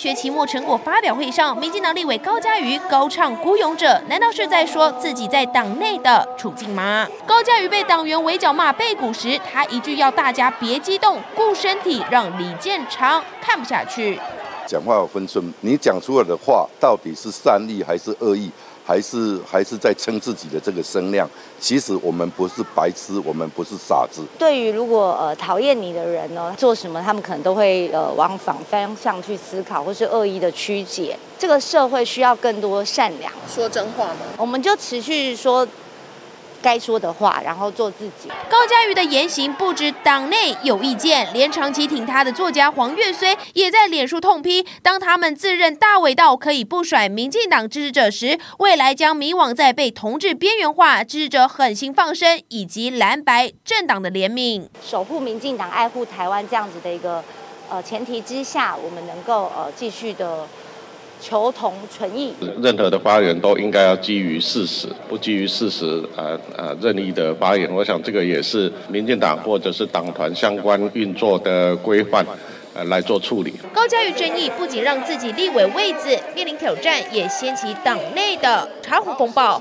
学期末成果发表会上，民进党立委高嘉瑜高唱孤勇者，难道是在说自己在党内的处境吗？高嘉瑜被党员围剿骂背骨时，他一句要大家别激动，顾身体，让李建昌看不下去。讲话有分寸，你讲出来的话到底是善意还是恶意？还是还是在称自己的这个声量。其实我们不是白痴，我们不是傻子。对于如果呃讨厌你的人呢，做什么他们可能都会呃往反方向去思考，或是恶意的曲解。这个社会需要更多善良。说真话吗？我们就持续说。该说的话，然后做自己。高嘉瑜的言行不止党内有意见，连长期挺他的作家黄月绥也在脸书痛批：当他们自认大伟道可以不甩民进党支持者时，未来将迷惘在被同志边缘化、支持者狠心放生以及蓝白政党的怜悯。守护民进党、爱护台湾这样子的一个呃前提之下，我们能够呃继续的。求同存异。任何的发言都应该要基于事实，不基于事实，呃呃，任意的发言。我想这个也是民进党或者是党团相关运作的规范，呃，来做处理。高嘉瑜争议不仅让自己立委位置面临挑战，也掀起党内的茶壶风暴。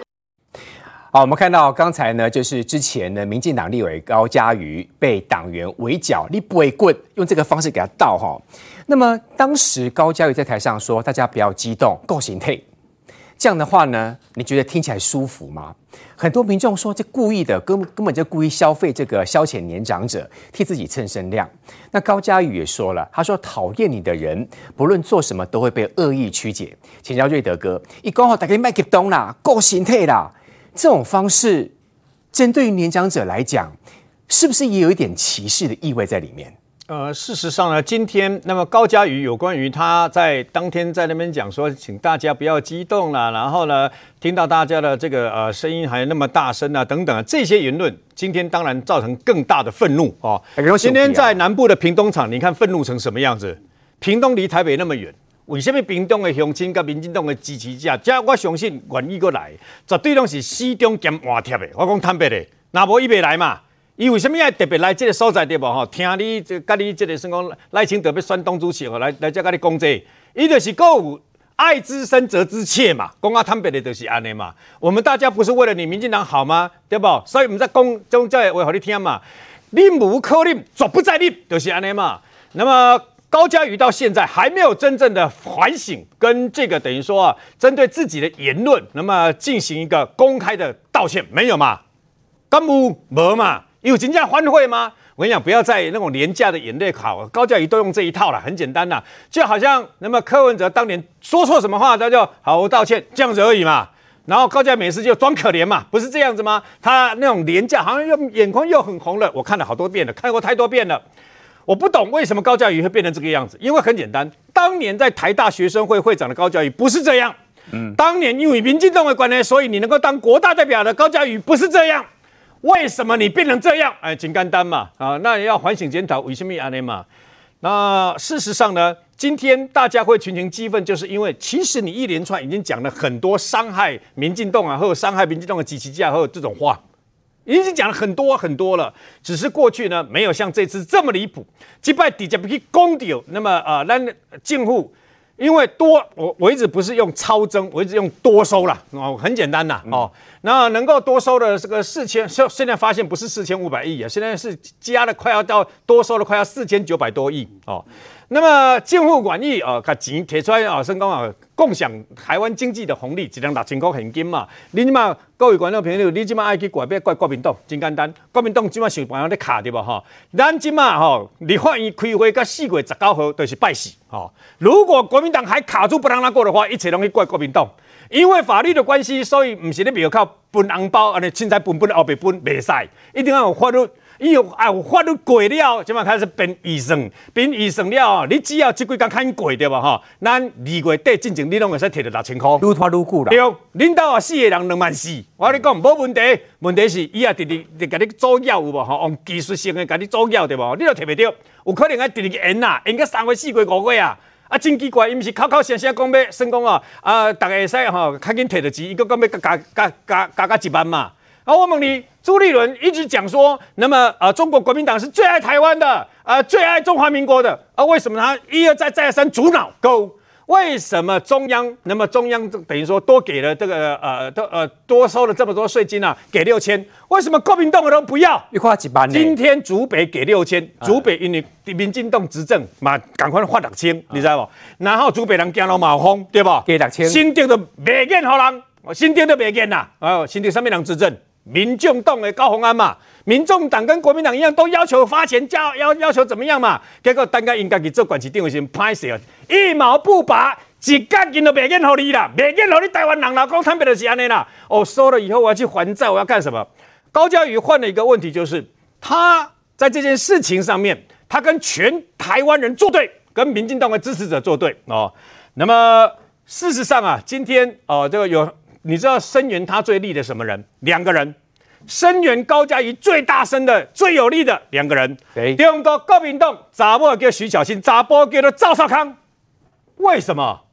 好，我们看到刚才呢，就是之前呢，民进党立委高嘉瑜被党员围剿，你不会棍用这个方式给他倒哈。那么当时高嘉瑜在台上说：“大家不要激动，够心态。”这样的话呢，你觉得听起来舒服吗？很多民众说这故意的，根根本就故意消费这个消遣年长者，替自己蹭声量。那高嘉瑜也说了，他说：“讨厌你的人，不论做什么都会被恶意曲解。”请教瑞德哥，一讲话大家麦克东啦，够心态啦，这种方式针对于年长者来讲，是不是也有一点歧视的意味在里面？呃，事实上呢，今天那么高嘉瑜有关于他在当天在那边讲说，请大家不要激动了，然后呢，听到大家的这个呃声音还那么大声啊，等等啊这些言论，今天当然造成更大的愤怒哦。今天在南部的屏东场，你看愤怒成什么样子？屏东离台北那么远，为什么屏东的乡亲跟民进党的支持者，这我相信愿意过来，绝对拢是死忠兼换贴的。我讲坦白的，那无伊袂来嘛？伊为什么要特别来这个所在对无？吼，听你这跟你这个算讲赖清德要选党主席哦，来来这跟你讲这，伊就是够有爱之深责之切嘛，讲啊坦白的就是安尼嘛。我们大家不是为了你民进党好吗？对不？所以我们在讲种这话给你听嘛。宁无可宁，绝不再宁，就是安尼嘛。那么高嘉瑜到现在还没有真正的反省，跟这个等于说啊，针对自己的言论，那么进行一个公开的道歉，没有嘛？干无无嘛？有真正反悔吗？我跟你讲，不要再那种廉价的眼泪考，高嘉瑜都用这一套了，很简单呐，就好像那么柯文哲当年说错什么话，他就好道歉这样子而已嘛。然后高嘉瑜每次就装可怜嘛，不是这样子吗？他那种廉价，好像又眼眶又很红了。我看了好多遍了，看过太多遍了，我不懂为什么高嘉瑜会变成这个样子。因为很简单，当年在台大学生会会长的高嘉瑜不是这样。嗯，当年因为民进党的关系，所以你能够当国大代表的高嘉瑜不是这样。为什么你变成这样？哎，挺简单嘛，啊，那也要反省检讨，为什么安尼嘛？那事实上呢，今天大家会群情激愤，就是因为其实你一连串已经讲了很多伤害民进党啊，或者伤害民进党的支持者，或者这种话，已经讲了很多很多了。只是过去呢，没有像这次这么离谱，击败底下不去攻掉，那么啊，那进户。因为多，我我一直不是用超增，我一直用多收了哦，很简单呐哦，那能够多收的这个四千，现现在发现不是四千五百亿啊，现在是加了快要到多收了快要四千九百多亿哦。那么政府愿意啊，把钱提出来啊，说讲啊，共享台湾经济的红利，一两六千块现金嘛。你即马各位观众朋友，你即马爱去怪别怪国民党，真简单，国民党即马想办法咧卡对吧？哈，咱即马吼，立法院开会到四月十九号就是拜四。哈。如果国民党还卡住不让他过的话，一切拢去怪国民党，因为法律的关系，所以唔是咧没有靠分红包，安尼凊彩分分后白分，袂使，一定要有法律。伊有啊，有法律过了，即马开始变预算，变预算了，你只要即几工看过对吧？吼，咱二月底进前，你拢会使摕到六千块。愈拖愈久啦。对，领导啊，四个人两万四，我跟你讲无问题。问题是伊啊，直直直甲你作业有无？吼，用技术性的甲你作业对无？你都摕袂到，有可能爱直直延呐，延个三月、四月、五月啊。啊，真奇怪，伊毋是口口声声讲要算讲啊，啊，逐个会使吼，较紧摕到钱，伊佫讲要加加加加加一万嘛。好，我问你，朱立伦一直讲说，那么呃，中国国民党是最爱台湾的，呃，最爱中华民国的，啊，为什么他一而再再而三阻挠？勾？为什么中央那么中央等于说多给了这个呃多呃多收了这么多税金啊？给六千，为什么国民党的都不要？一块几万。今天竹北给六千，竹北因为民进党执政嘛，赶快发六千，你知道不？然后竹北人惊到马风，对不？给六千。新竹都没见好人，新竹都没见呐。哦，新竹上面人执政？民众党的高虹安嘛。民众党跟国民党一样，都要求发钱，要要要求怎么样嘛？结果单家应该去做管区定位先拍死了，一毛不拔，一角钱都没给好你啦，没给好你台湾人啦，讲坦白的是安尼啦。哦，收了以后我要去还债，我要干什么？高嘉瑜换了一个问题，就是他在这件事情上面，他跟全台湾人作对，跟民进党的支持者作对哦。那么事实上啊，今天哦，这个有你知道声援他最力的什么人？两个人。声援高嘉瑜最大声的、最有力的两个人，对，中国国民党查波叫徐小新，查波叫做赵少康。为什么？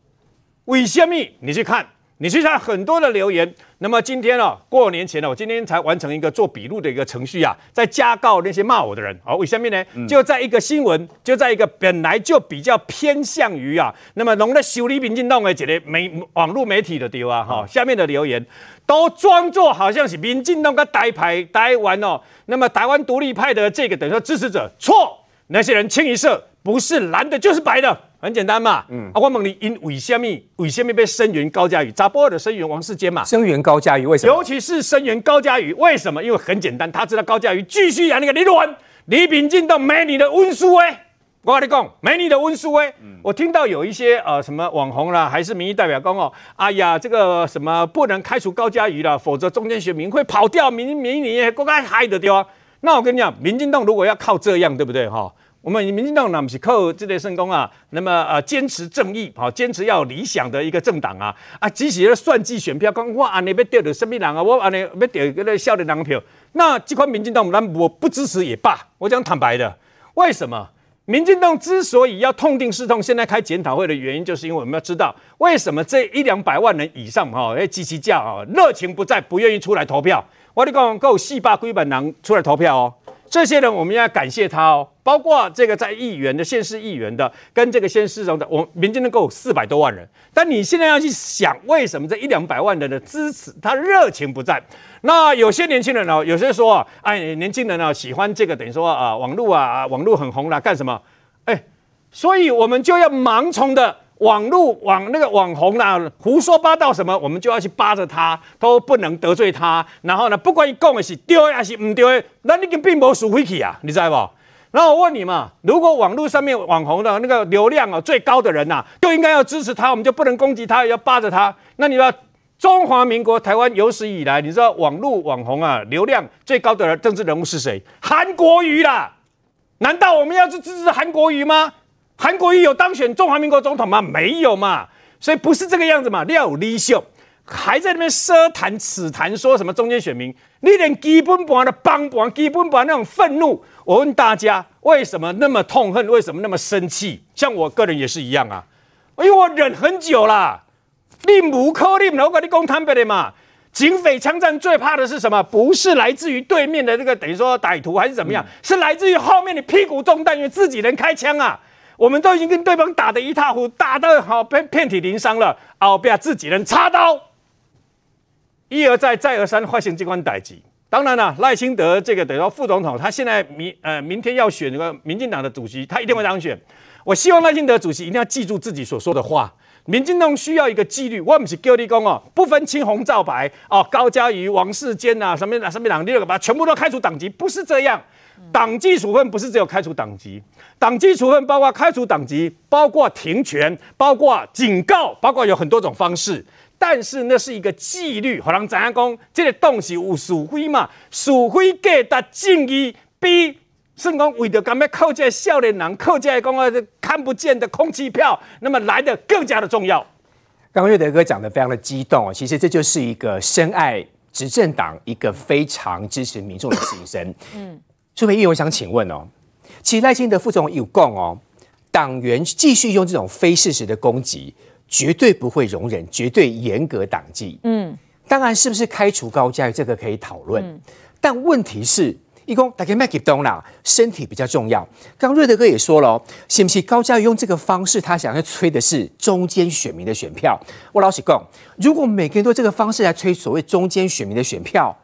为什么？你去看。你去看很多的留言，那么今天哦，过年前呢，我今天才完成一个做笔录的一个程序啊，在加告那些骂我的人。好，为什么呢？就在一个新闻，就在一个本来就比较偏向于啊，那么弄得修理民进党的这类媒网络媒体的丢啊，哈，下面的留言都装作好像是民进党跟台派台湾哦，那么台湾独立派的这个等于说支持者，错，那些人清一色不是蓝的就是白的。很简单嘛，嗯，啊，我问你，因为什么？为什么被声援高嘉瑜？查甫的声援王世坚嘛？声援高嘉瑜为什么？尤其是声援高嘉瑜，为什么？因为很简单，他知道高嘉瑜继续演那个李论，李秉进都没你的温书哎，我跟你讲，没你的温书哎。嗯、我听到有一些呃什么网红啦，还是民意代表讲哦，哎呀，这个什么不能开除高嘉瑜了，否则中间选民会跑掉，民民你国该害得掉。那我跟你讲，民进党如果要靠这样，对不对哈？我们民进党呢，不是靠这类圣功啊，那么呃，坚持正义，好，坚持要理想的一个政党啊，啊，即使要算计选票，讲我安尼要得到什么人啊，我安尼要得个那少年人票，那这款民进党，咱我不支持也罢。我讲坦白的，为什么民进党之所以要痛定思痛，现在开检讨会的原因，就是因为我们要知道，为什么这一两百万人以上哈，哎，积极叫啊，热情不在，不愿意出来投票。我跟你讲，够四百几万人出来投票哦。这些人我们要感谢他哦，包括这个在议员的、县市议员的，跟这个县市长的，我民间能够四百多万人。但你现在要去想，为什么这一两百万人的支持，他热情不在？那有些年轻人呢，有些说啊，哎，年轻人呢喜欢这个，等于说啊，网络啊，网络很红了，干什么？哎，所以我们就要盲从的。网络网那个网红啦，胡说八道什么，我们就要去扒着他，都不能得罪他。然后呢，不管你讲的是对还是不对，那你跟并没输回去啊，你知道不？然后我问你嘛，如果网络上面网红的那个流量啊最高的人呐、啊，就应该要支持他，我们就不能攻击他，也要扒着他。那你知道中华民国台湾有史以来，你知道网络网红啊流量最高的人政治人物是谁？韩国瑜啦。难道我们要去支持韩国瑜吗？韩国瑜有当选中华民国总统吗？没有嘛，所以不是这个样子嘛。廖立秀还在那边奢谈、此谈，说什么中间选民，你连基本盘的帮帮、基本盘那种愤怒，我问大家，为什么那么痛恨？为什么那么生气？像我个人也是一样啊，因为我忍很久了。你无可能，我跟你讲坦白的嘛，警匪枪战最怕的是什么？不是来自于对面的这个等于说歹徒还是怎么样，嗯、是来自于后面的屁股中弹，因为自己人开枪啊。我们都已经跟对方打得一塌糊涂，打得好遍遍体鳞伤了，后边自己人插刀，一而再再而三发生这款代志。当然了，赖清德这个等于说副总统，他现在明呃明天要选那个民进党的主席，他一定会当选。我希望赖清德主席一定要记住自己所说的话。民进党需要一个纪律，我不是叫你讲哦，不分青红皂白哦，高嘉瑜、王世坚啊，什么什么党，你把全部都开除党籍，不是这样。党纪处分不是只有开除党籍，党纪处分包括开除党籍，包括停权，包括警告，包括有很多种方式。但是那是一个纪律，好像怎样讲，这个东西有是非嘛，是非给的正义比甚讲为了干嘛靠这少年人，靠这讲啊看不见的空气票，那么来的更加的重要。刚刚岳德哥讲的非常的激动，其实这就是一个深爱执政党，一个非常支持民众的心声。嗯。这位议员，我想请问哦，其实赖清德副总有供哦，党员继续用这种非事实的攻击，绝对不会容忍，绝对严格党纪。嗯，当然是不是开除高嘉瑜这个可以讨论，嗯、但问题是一共大家麦给东啦，身体比较重要。刚瑞德哥也说了哦，是不是高嘉瑜用这个方式，他想要催的是中间选民的选票？我老实讲，如果每个人都这个方式来催所谓中间选民的选票，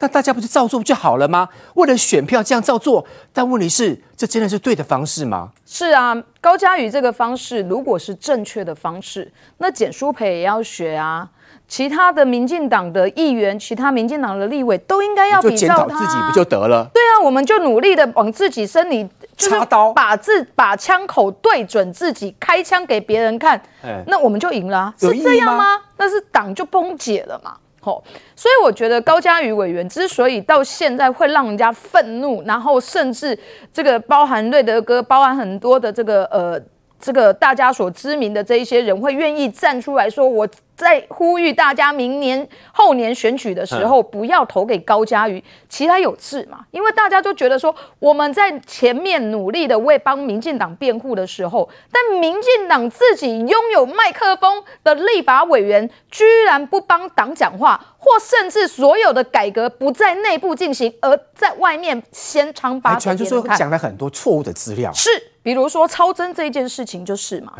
那大家不是照做不就好了吗？为了选票这样照做，但问题是，这真的是对的方式吗？是啊，高嘉瑜这个方式如果是正确的方式，那简书培也要学啊。其他的民进党的议员，其他民进党的立委都应该要比照自己不就得了？对啊，我们就努力的往自己身里插刀，把自把枪口对准自己，开枪给别人看，欸、那我们就赢了、啊，是这样吗？那是党就崩解了嘛。吼，所以我觉得高嘉瑜委员之所以到现在会让人家愤怒，然后甚至这个包含瑞德哥，包含很多的这个呃。这个大家所知名的这一些人会愿意站出来说，我在呼吁大家明年后年选举的时候不要投给高嘉瑜，其他有志嘛？因为大家都觉得说我们在前面努力的为帮民进党辩护的时候，但民进党自己拥有麦克风的立法委员居然不帮党讲话，或甚至所有的改革不在内部进行，而在外面先唱八传，就说讲了很多错误的资料，是。比如说超征这件事情就是嘛，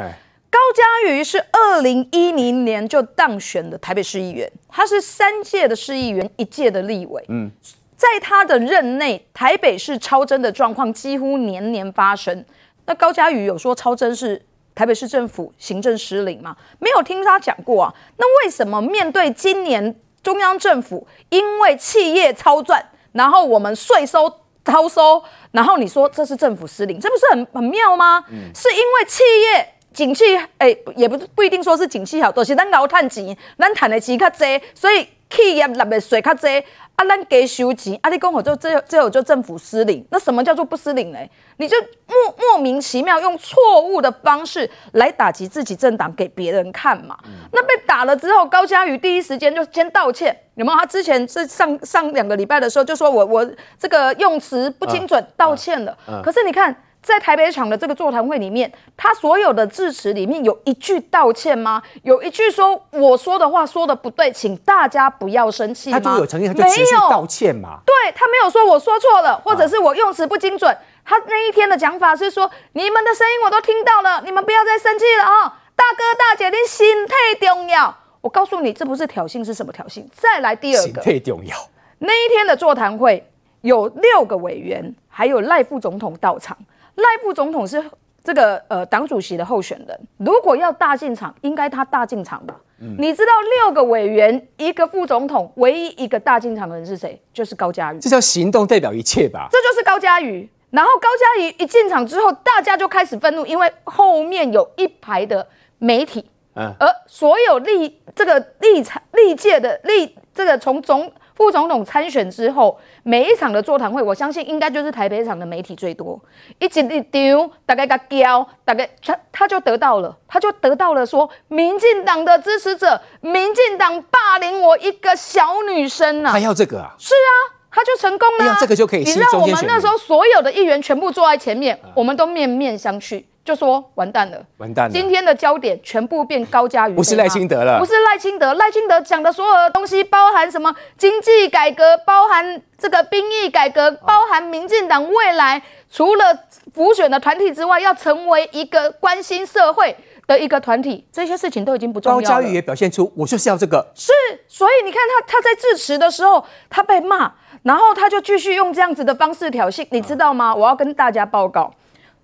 高嘉瑜是二零一零年就当选的台北市议员，他是三届的市议员，一届的立委。嗯，在他的任内，台北市超征的状况几乎年年发生。那高嘉瑜有说超征是台北市政府行政失灵吗？没有听他讲过啊。那为什么面对今年中央政府因为企业超赚，然后我们税收？超收，然后你说这是政府失灵，这不是很很妙吗？嗯、是因为企业景气，哎，也不不一定说是景气好，都、就是咱熬赚钱，咱赚的钱较多，所以企业纳的税较多。啊，咱给收钱，啊，你讲好就这这有就政府失灵，那什么叫做不失灵呢？你就莫莫名其妙用错误的方式来打击自己政党给别人看嘛？嗯、那被打了之后，高嘉瑜第一时间就先道歉，有没有？他之前是上上两个礼拜的时候就说我我这个用词不精准，道歉了。啊啊、可是你看。在台北场的这个座谈会里面，他所有的致辞里面有一句道歉吗？有一句说我说的话说的不对，请大家不要生气吗？他就有诚意，他就直接道歉嘛。对，他没有说我说错了，或者是我用词不精准。啊、他那一天的讲法是说，你们的声音我都听到了，你们不要再生气了啊、哦！大哥大姐，你心太重要。我告诉你，这不是挑衅，是什么挑衅？再来第二个，心态重要。那一天的座谈会有六个委员，还有赖副总统到场。赖副总统是这个呃党主席的候选人，如果要大进场，应该他大进场吧？嗯、你知道六个委员一个副总统，唯一一个大进场的人是谁？就是高嘉瑜。这叫行动代表一切吧？这就是高嘉瑜。然后高嘉瑜一进场之后，大家就开始愤怒，因为后面有一排的媒体，嗯，而所有历这个历场历届的历这个从总。副总统参选之后，每一场的座谈会，我相信应该就是台北场的媒体最多。一直一丢，大概个交，大概他他就得到了，他就得到了说，民进党的支持者，民进党霸凌我一个小女生啊！还要这个啊？是啊，他就成功了、啊。这个就可以。你让我们那时候所有的议员全部坐在前面，我们都面面相觑。就说完蛋了，完蛋了！今天的焦点全部变高嘉瑜，不是赖清德了，不是赖清德。赖清德讲的所有的东西，包含什么经济改革，包含这个兵役改革，包含民进党未来除了浮选的团体之外，要成为一个关心社会的一个团体，这些事情都已经不重要了。高嘉瑜也表现出，我就是要这个。是，所以你看他他在致辞的时候，他被骂，然后他就继续用这样子的方式挑衅，你知道吗？我要跟大家报告。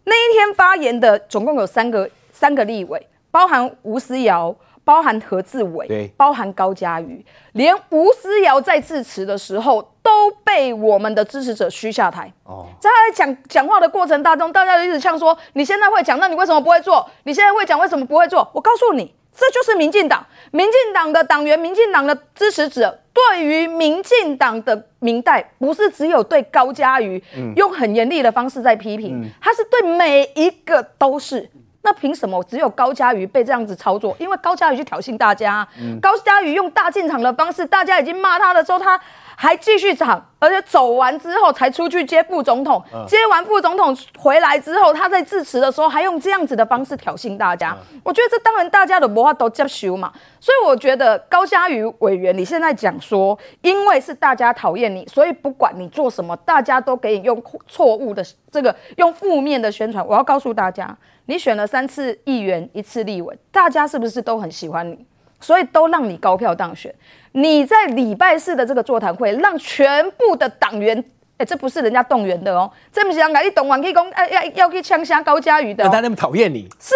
那一天发言的总共有三个三个立委，包含吴思瑶，包含何志伟，对包含高嘉瑜，连吴思瑶在致辞的时候都被我们的支持者嘘下台。哦，在他在讲讲话的过程当中，大家就一直呛说：“你现在会讲，那你为什么不会做？你现在会讲，为什么不会做？”我告诉你。这就是民进党，民进党的党员，民进党的支持者，对于民进党的明代，不是只有对高嘉瑜用很严厉的方式在批评，嗯、他是对每一个都是。那凭什么只有高嘉瑜被这样子操作？因为高嘉瑜去挑衅大家，嗯、高嘉瑜用大进场的方式，大家已经骂他的时候，他还继续涨，而且走完之后才出去接副总统，嗯、接完副总统回来之后，他在致辞的时候还用这样子的方式挑衅大家。嗯、我觉得这当然大家的文化都接受嘛，所以我觉得高嘉瑜委员，你现在讲说，因为是大家讨厌你，所以不管你做什么，大家都给你用错误的这个用负面的宣传。我要告诉大家，你选了三次议员，一次立委，大家是不是都很喜欢你？所以都让你高票当选。你在礼拜四的这个座谈会，让全部的党员，哎、欸，这不是人家动员的哦，这不是人家一动员去讲，哎要要去枪杀高嘉瑜的、哦。他那么讨厌你，是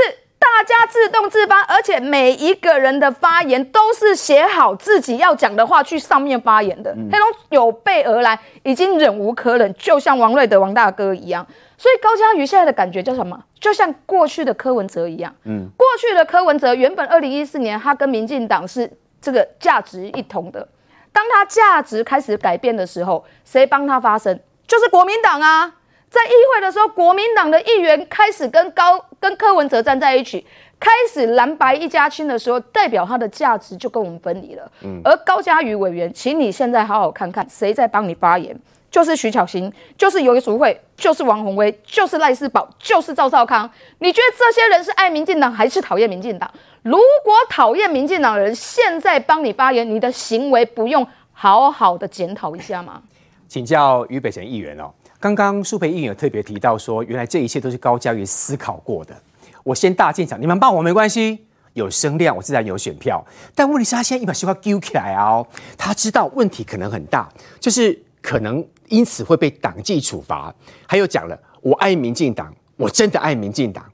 大家自动自发，而且每一个人的发言都是写好自己要讲的话去上面发言的，黑龙、嗯、有备而来，已经忍无可忍，就像王瑞德王大哥一样。所以高嘉瑜现在的感觉叫什么？就像过去的柯文哲一样。嗯，过去的柯文哲原本二零一四年他跟民进党是这个价值一同的，当他价值开始改变的时候，谁帮他发声？就是国民党啊！在议会的时候，国民党的议员开始跟高跟柯文哲站在一起，开始蓝白一家亲的时候，代表他的价值就跟我们分离了。嗯，而高嘉瑜委员，请你现在好好看看谁在帮你发言。就是徐巧芯，就是游淑慧，就是王宏威，就是赖世宝，就是赵少康。你觉得这些人是爱民进党还是讨厌民进党？如果讨厌民进党的人现在帮你发言，你的行为不用好好的检讨一下吗？请教于北辰议员哦，刚刚苏培英有特别提到说，原来这一切都是高嘉瑜思考过的。我先大进场，你们帮我没关系，有声量我自然有选票。但问题是，他现在一把西瓜丢起来啊、哦，他知道问题可能很大，就是可能。因此会被党纪处罚。还有讲了，我爱民进党，我真的爱民进党。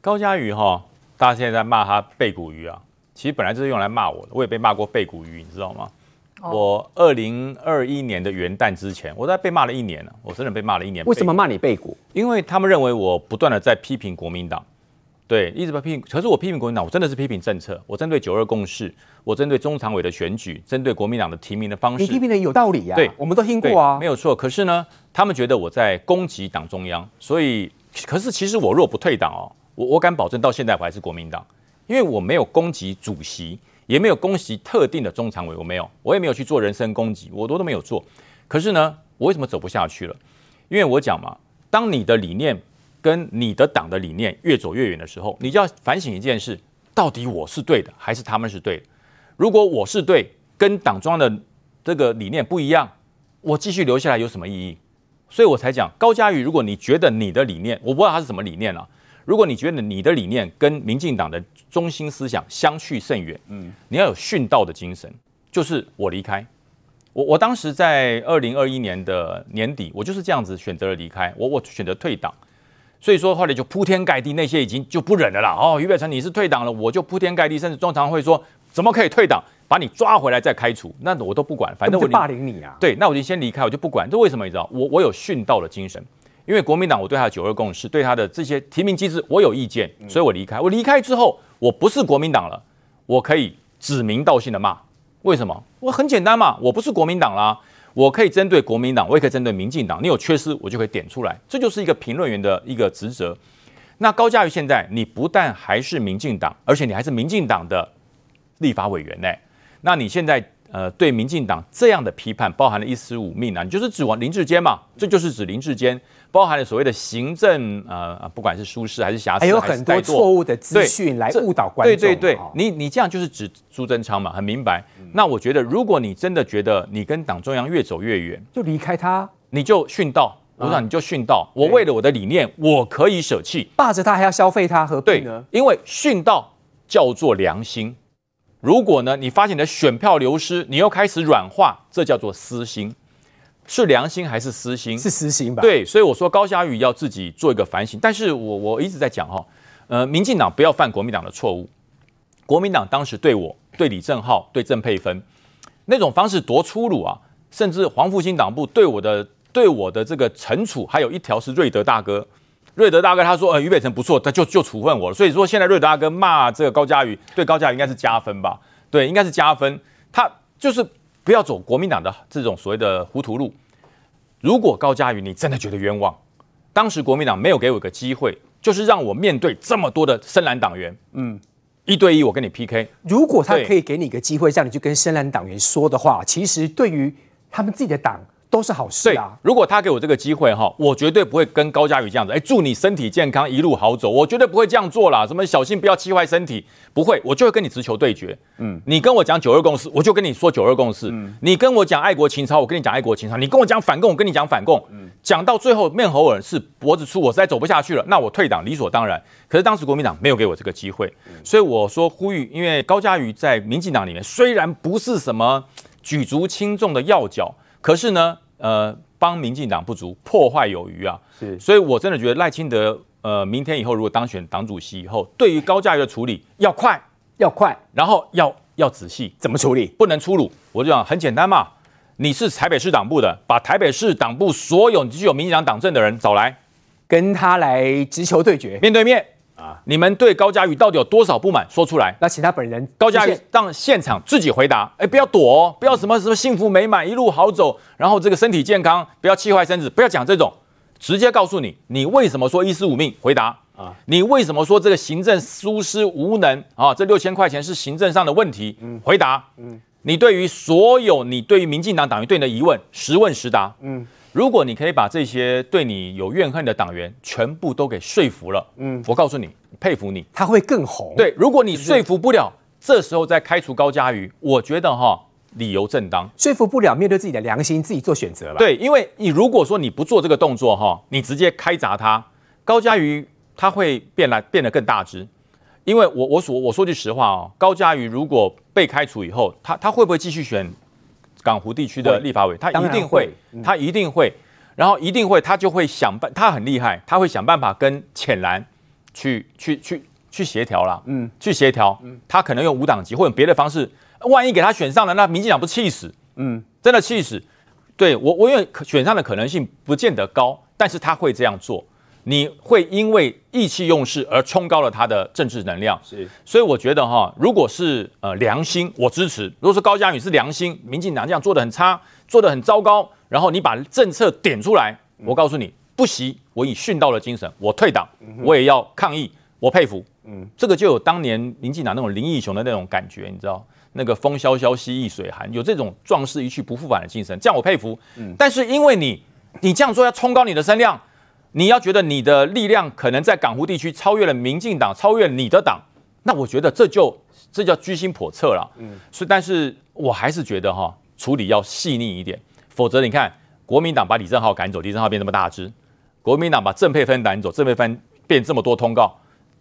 高嘉瑜哈，大家现在在骂他背骨鱼啊，其实本来就是用来骂我的，我也被骂过背骨鱼，你知道吗？哦、我二零二一年的元旦之前，我在被骂了一年了，我真的被骂了一年。为什么骂你背骨？因为他们认为我不断的在批评国民党。对，一直在批评。可是我批评国民党，我真的是批评政策。我针对九二共识，我针对中常委的选举，针对国民党的提名的方式。你批评的有道理呀、啊。对，我们都听过啊，没有错。可是呢，他们觉得我在攻击党中央，所以，可是其实我若不退党哦，我我敢保证到现在我还是国民党，因为我没有攻击主席，也没有攻击特定的中常委，我没有，我也没有去做人身攻击，我都都没有做。可是呢，我为什么走不下去了？因为我讲嘛，当你的理念。跟你的党的理念越走越远的时候，你就要反省一件事：到底我是对的，还是他们是对的？如果我是对，跟党中央的这个理念不一样，我继续留下来有什么意义？所以我才讲高嘉瑜，如果你觉得你的理念，我不知道他是什么理念啊。如果你觉得你的理念跟民进党的中心思想相去甚远，嗯，你要有殉道的精神，就是我离开。我我当时在二零二一年的年底，我就是这样子选择了离开，我我选择退党。所以说后来就铺天盖地，那些已经就不忍了啦。哦，于北辰你是退党了，我就铺天盖地，甚至中常会说怎么可以退党，把你抓回来再开除，那我都不管，反正我霸凌你啊。对，那我就先离开，我就不管。这为什么你知道？我我有殉道的精神，因为国民党我对他的九二共识，对他的这些提名机制我有意见，所以我离开。我离开之后，我不是国民党了，我可以指名道姓的骂。为什么？我很简单嘛，我不是国民党啦。我可以针对国民党，我也可以针对民进党。你有缺失，我就可以点出来。这就是一个评论员的一个职责。那高嘉瑜现在，你不但还是民进党，而且你还是民进党的立法委员呢。那你现在呃对民进党这样的批判，包含了一丝五命啊，你就是指王林志坚嘛？这就是指林志坚。包含了所谓的行政呃，不管是疏失还是瑕疵，还有很多错误的资讯来误导观众。对对对，你你这样就是指朱贞昌嘛，很明白。嗯、那我觉得，如果你真的觉得你跟党中央越走越远，就离开他，你就殉道。我想你就殉道。嗯、我为了我的理念，我可以舍弃，霸着他还要消费他，何必呢？因为殉道叫做良心。如果呢，你发现你的选票流失，你又开始软化，这叫做私心。是良心还是私心？是私心吧。对，所以我说高嘉瑜要自己做一个反省。但是我我一直在讲哈，呃，民进党不要犯国民党的错误。国民党当时对我、对李正浩、对郑佩芬那种方式多粗鲁啊！甚至黄复兴党部对我的、对我的这个惩处，还有一条是瑞德大哥。瑞德大哥他说，呃，于北辰不错，他就就处分我了。所以说现在瑞德大哥骂这个高嘉瑜，对高嘉瑜应该是加分吧？对，应该是加分。他就是。不要走国民党的这种所谓的糊涂路。如果高嘉瑜你真的觉得冤枉，当时国民党没有给我一个机会，就是让我面对这么多的深蓝党员，嗯，一对一我跟你 PK。如果他可以给你一个机会，让你去跟深蓝党员说的话，其实对于他们自己的党。都是好事啊！如果他给我这个机会哈，我绝对不会跟高嘉宇这样子。哎，祝你身体健康，一路好走。我绝对不会这样做啦。什么小心不要气坏身体，不会，我就会跟你直球对决。嗯，你跟我讲九二共识，我就跟你说九二共识。嗯，你跟我讲爱国情操，我跟你讲爱国情操。你跟我讲反共，我跟你讲反共。嗯，讲到最后面红耳赤脖子粗，我实在走不下去了，那我退党理所当然。可是当时国民党没有给我这个机会，所以我说呼吁，因为高嘉宇在民进党里面虽然不是什么举足轻重的要角，可是呢，呃。帮民进党不足，破坏有余啊！是，所以我真的觉得赖清德，呃，明天以后如果当选党主席以后，对于高嘉瑜的处理要快，要快，然后要要仔细，怎么处理？不能粗鲁。我就讲很简单嘛，你是台北市党部的，把台北市党部所有具有民进党党政的人找来，跟他来直球对决，面对面。啊！你们对高嘉瑜到底有多少不满？说出来。那请他本人高嘉瑜让现场自己回答。哎，不要躲哦，不要什么什么幸福美满，一路好走，然后这个身体健康，不要气坏身子，不要讲这种，直接告诉你，你为什么说一尸五命？回答啊！你为什么说这个行政疏失无能啊？这六千块钱是行政上的问题？嗯，回答。嗯，你对于所有你对于民进党党员对你的疑问，实问实答。嗯。如果你可以把这些对你有怨恨的党员全部都给说服了，嗯，我告诉你，佩服你，他会更红。对，如果你说服不了，这时候再开除高嘉瑜，我觉得哈，理由正当。说服不了，面对自己的良心，自己做选择吧。对，因为你如果说你不做这个动作哈，你直接开砸他，高嘉瑜他会变来变得更大只。因为我我说我说句实话哦，高嘉瑜如果被开除以后，他他会不会继续选？港湖地区的立法委，他一定会，他一定会，然后一定会，他就会想办，他很厉害，他会想办法跟浅蓝去去去去协调啦，嗯，去协调，嗯。他可能用无党籍或者别的方式，万一给他选上了，那民进党不气死，嗯，真的气死，对我我因为选上的可能性不见得高，但是他会这样做。你会因为意气用事而冲高了他的政治能量，是，所以我觉得哈，如果是呃良心，我支持；如果是高嘉宇是良心，民进党这样做的很差，做的很糟糕，然后你把政策点出来，我告诉你，不行我以殉道的精神，我退党，我也要抗议，我佩服，嗯，这个就有当年民进党那种林义雄的那种感觉，你知道，那个风萧萧兮易水寒，有这种壮士一去不复返的精神，这样我佩服，嗯，但是因为你你这样做要冲高你的声量。你要觉得你的力量可能在港湖地区超越了民进党，超越你的党，那我觉得这就这叫居心叵测了。嗯，所以但是我还是觉得哈，处理要细腻一点，否则你看国民党把李正浩赶走，李正浩变这么大只；国民党把郑佩芬赶走，郑佩芬变这么多通告；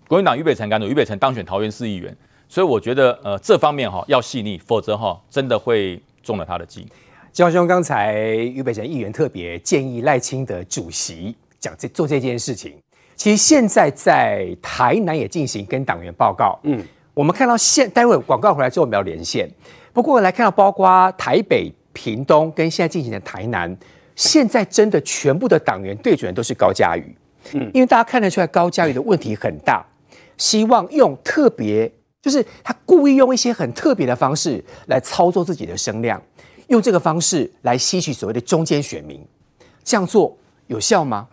国民党俞北辰赶走，俞北辰当选桃园市议员。所以我觉得呃这方面哈要细腻，否则哈真的会中了他的计。建华兄，刚才俞北辰议员特别建议赖清德主席。讲这做这件事情，其实现在在台南也进行跟党员报告。嗯，我们看到现待会广告回来之后，我们要连线。不过来看到包括台北、屏东跟现在进行的台南，现在真的全部的党员对准的都是高嘉瑜。嗯，因为大家看得出来高嘉瑜的问题很大，希望用特别，就是他故意用一些很特别的方式来操作自己的声量，用这个方式来吸取所谓的中间选民。这样做有效吗？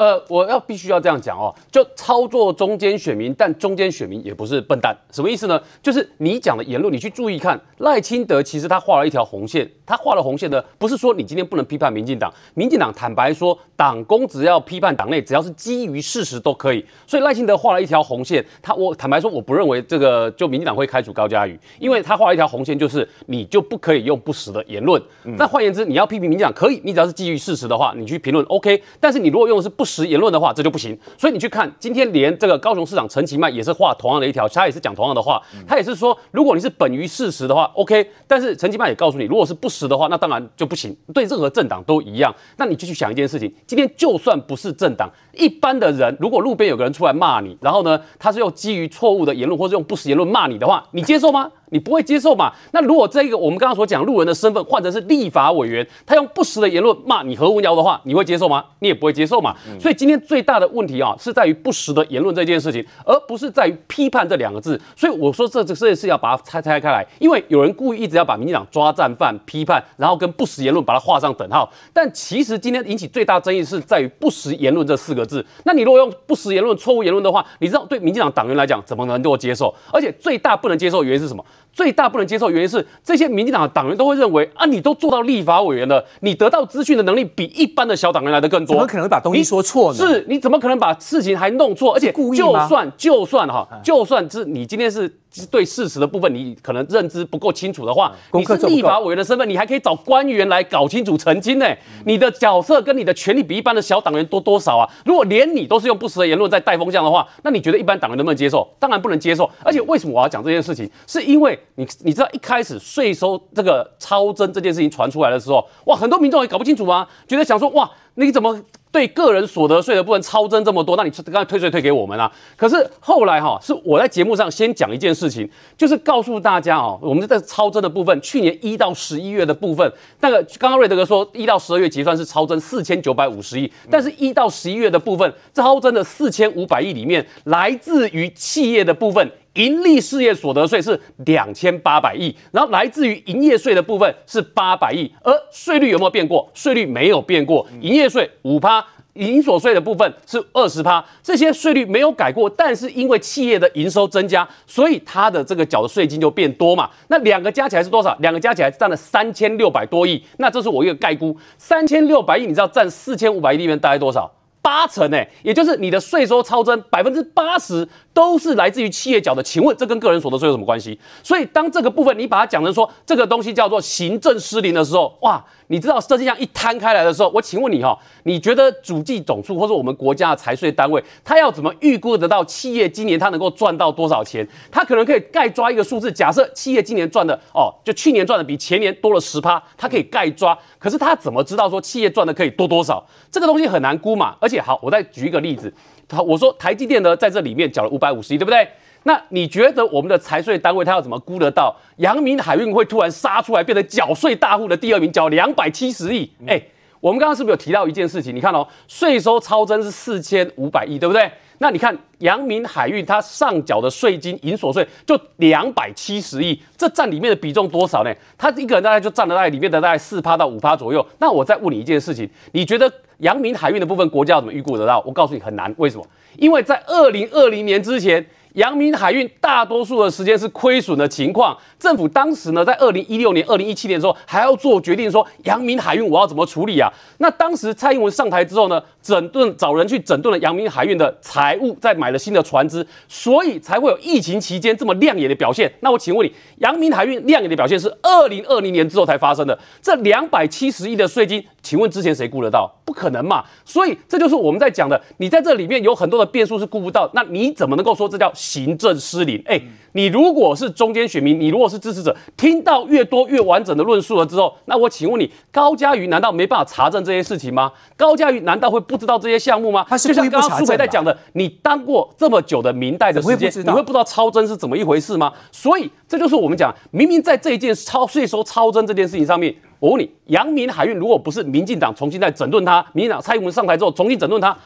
呃，我要必须要这样讲哦，就操作中间选民，但中间选民也不是笨蛋，什么意思呢？就是你讲的言论，你去注意看，赖清德其实他画了一条红线，他画了红线呢，不是说你今天不能批判民进党，民进党坦白说，党工只要批判党内，只要是基于事实都可以，所以赖清德画了一条红线，他我坦白说，我不认为这个就民进党会开除高嘉瑜，因为他画了一条红线，就是你就不可以用不实的言论，嗯、那换言之，你要批评民进党可以，你只要是基于事实的话，你去评论 OK，但是你如果用的是不实言论的话，这就不行。所以你去看，今天连这个高雄市长陈其迈也是画同样的一条，他也是讲同样的话，他也是说，如果你是本于事实的话，OK。但是陈其迈也告诉你，如果是不实的话，那当然就不行。对任何政党都一样。那你就去想一件事情，今天就算不是政党，一般的人，如果路边有个人出来骂你，然后呢，他是用基于错误的言论或者用不实言论骂你的话，你接受吗？你不会接受嘛？那如果这个我们刚刚所讲路人的身份换成是立法委员，他用不实的言论骂你何文尧的话，你会接受吗？你也不会接受嘛。嗯、所以今天最大的问题啊，是在于不实的言论这件事情，而不是在于批判这两个字。所以我说这这这件事要把它拆拆开来，因为有人故意一直要把民进党抓战犯批判，然后跟不实言论把它画上等号。但其实今天引起最大争议是在于不实言论这四个字。那你如果用不实言论、错误言论的话，你知道对民进党党员来讲怎么能够接受？而且最大不能接受的原因是什么？最大不能接受的原因是，这些民进党的党员都会认为啊，你都做到立法委员了，你得到资讯的能力比一般的小党员来的更多，怎么可能把东西说错呢？是，你怎么可能把事情还弄错？而且就算就算哈，就算是你今天是。对事实的部分，你可能认知不够清楚的话，你是立法委员的身份，你还可以找官员来搞清楚澄清呢。你的角色跟你的权利比一般的小党员多多少啊？如果连你都是用不实的言论在带风向的话，那你觉得一般党员能不能接受？当然不能接受。而且为什么我要讲这件事情？是因为你你知道一开始税收这个超征这件事情传出来的时候，哇，很多民众也搞不清楚啊？觉得想说哇，你怎么？对个人所得税的部分超征这么多，那你刚才退税退给我们啊？可是后来哈，是我在节目上先讲一件事情，就是告诉大家哦，我们在超征的部分，去年一到十一月的部分，那个刚刚瑞德哥说一到十二月结算是超征四千九百五十亿，但是一到十一月的部分，超征的四千五百亿里面，来自于企业的部分。盈利事业所得税是两千八百亿，然后来自于营业税的部分是八百亿，而税率有没有变过？税率没有变过，营业税五趴，营所税的部分是二十趴，这些税率没有改过，但是因为企业的营收增加，所以它的这个缴的税金就变多嘛。那两个加起来是多少？两个加起来占了三千六百多亿，那这是我一个概估，三千六百亿，你知道占四千五百亿里面大概多少？八成哎，也就是你的税收超增百分之八十都是来自于企业缴的，请问这跟个人所得税有什么关系？所以当这个部分你把它讲成说这个东西叫做行政失灵的时候，哇！你知道设计这样一摊开来的时候，我请问你哈，你觉得主计总处或者我们国家的财税单位，他要怎么预估得到企业今年他能够赚到多少钱？他可能可以概抓一个数字，假设企业今年赚的哦，就去年赚的比前年多了十趴，他可以概抓。可是他怎么知道说企业赚的可以多多少？这个东西很难估嘛。而且好，我再举一个例子，他我说台积电呢在这里面缴了五百五十亿，对不对？那你觉得我们的财税单位他要怎么估得到阳明海运会突然杀出来变成缴税大户的第二名，缴两百七十亿？哎、欸，我们刚刚是不是有提到一件事情？你看哦，税收超增是四千五百亿，对不对？那你看阳明海运它上缴的税金营所税就两百七十亿，这占里面的比重多少呢？它一个人大概就占了大概里面的大概四趴到五趴左右。那我再问你一件事情，你觉得阳明海运的部分国家要怎么预估得到？我告诉你很难，为什么？因为在二零二零年之前。阳明海运大多数的时间是亏损的情况，政府当时呢，在二零一六年、二零一七年的时候，还要做决定说，阳明海运我要怎么处理啊？那当时蔡英文上台之后呢，整顿找人去整顿了阳明海运的财务，再买了新的船只，所以才会有疫情期间这么亮眼的表现。那我请问你，阳明海运亮眼的表现是二零二零年之后才发生的，这两百七十亿的税金，请问之前谁估得到？不可能嘛！所以这就是我们在讲的，你在这里面有很多的变数是估不到，那你怎么能够说这叫？行政失灵，哎，你如果是中间选民，你如果是支持者，听到越多越完整的论述了之后，那我请问你，高嘉瑜难道没办法查证这些事情吗？高嘉瑜难道会不知道这些项目吗？他是就像刚刚苏培在讲的，你当过这么久的明代的时间，你会不知道超征是怎么一回事吗？所以这就是我们讲，明明在这一件超税收超征这件事情上面，我问你，阳明海运如果不是民进党重新再整顿它，民进党蔡英文上台之后重新整顿它。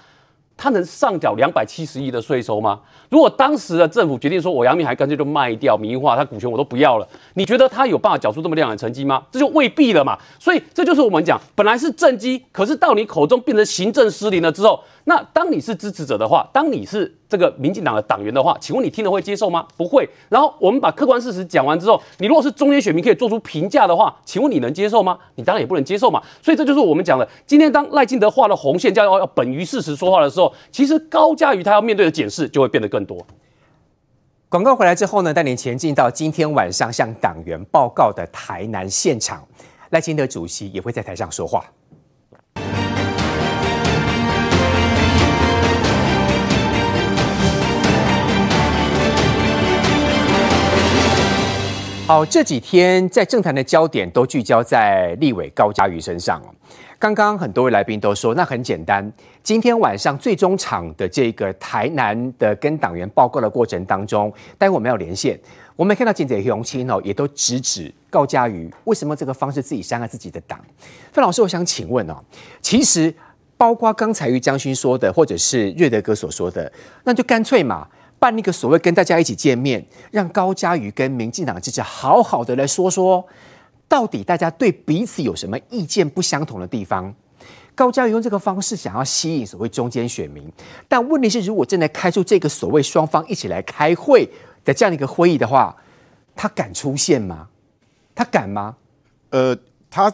他能上缴两百七十亿的税收吗？如果当时的政府决定说，我杨明海干脆就卖掉民营化，他股权我都不要了，你觉得他有办法缴出这么亮眼的成绩吗？这就未必了嘛。所以这就是我们讲，本来是政绩，可是到你口中变成行政失灵了之后。那当你是支持者的话，当你是这个民进党的党员的话，请问你听了会接受吗？不会。然后我们把客观事实讲完之后，你如果是中间选民可以做出评价的话，请问你能接受吗？你当然也不能接受嘛。所以这就是我们讲的，今天当赖清德画了红线，叫要要本于事实说话的时候，其实高嘉瑜他要面对的检视就会变得更多。广告回来之后呢，带您前进到今天晚上向党员报告的台南现场，赖清德主席也会在台上说话。好，这几天在政坛的焦点都聚焦在立委高嘉瑜身上哦。刚刚很多位来宾都说，那很简单，今天晚上最终场的这个台南的跟党员报告的过程当中，待会我们要连线，我们看到记者洪清哦，也都直指高嘉瑜为什么这个方式自己伤害自己的党。范老师，我想请问哦，其实包括刚才于将军说的，或者是瑞德哥所说的，那就干脆嘛。办那个所谓跟大家一起见面，让高嘉瑜跟民进党记者好好的来说说，到底大家对彼此有什么意见不相同的地方？高嘉瑜用这个方式想要吸引所谓中间选民，但问题是，如果真的开出这个所谓双方一起来开会的这样一个会议的话，他敢出现吗？他敢吗？呃，他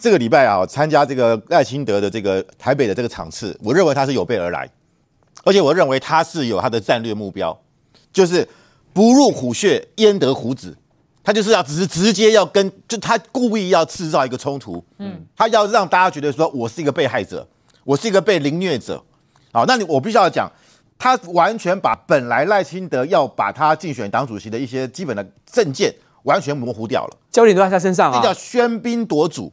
这个礼拜啊，参加这个赖清德的这个台北的这个场次，我认为他是有备而来，而且我认为他是有他的战略目标，就是不入虎穴，焉得虎子。他就是要只是直接要跟，就他故意要制造一个冲突，嗯，他要让大家觉得说我是一个被害者，我是一个被凌虐者，好，那你我必须要讲，他完全把本来赖清德要把他竞选党主席的一些基本的政见完全模糊掉了，焦点都在他身上啊，这叫喧宾夺主。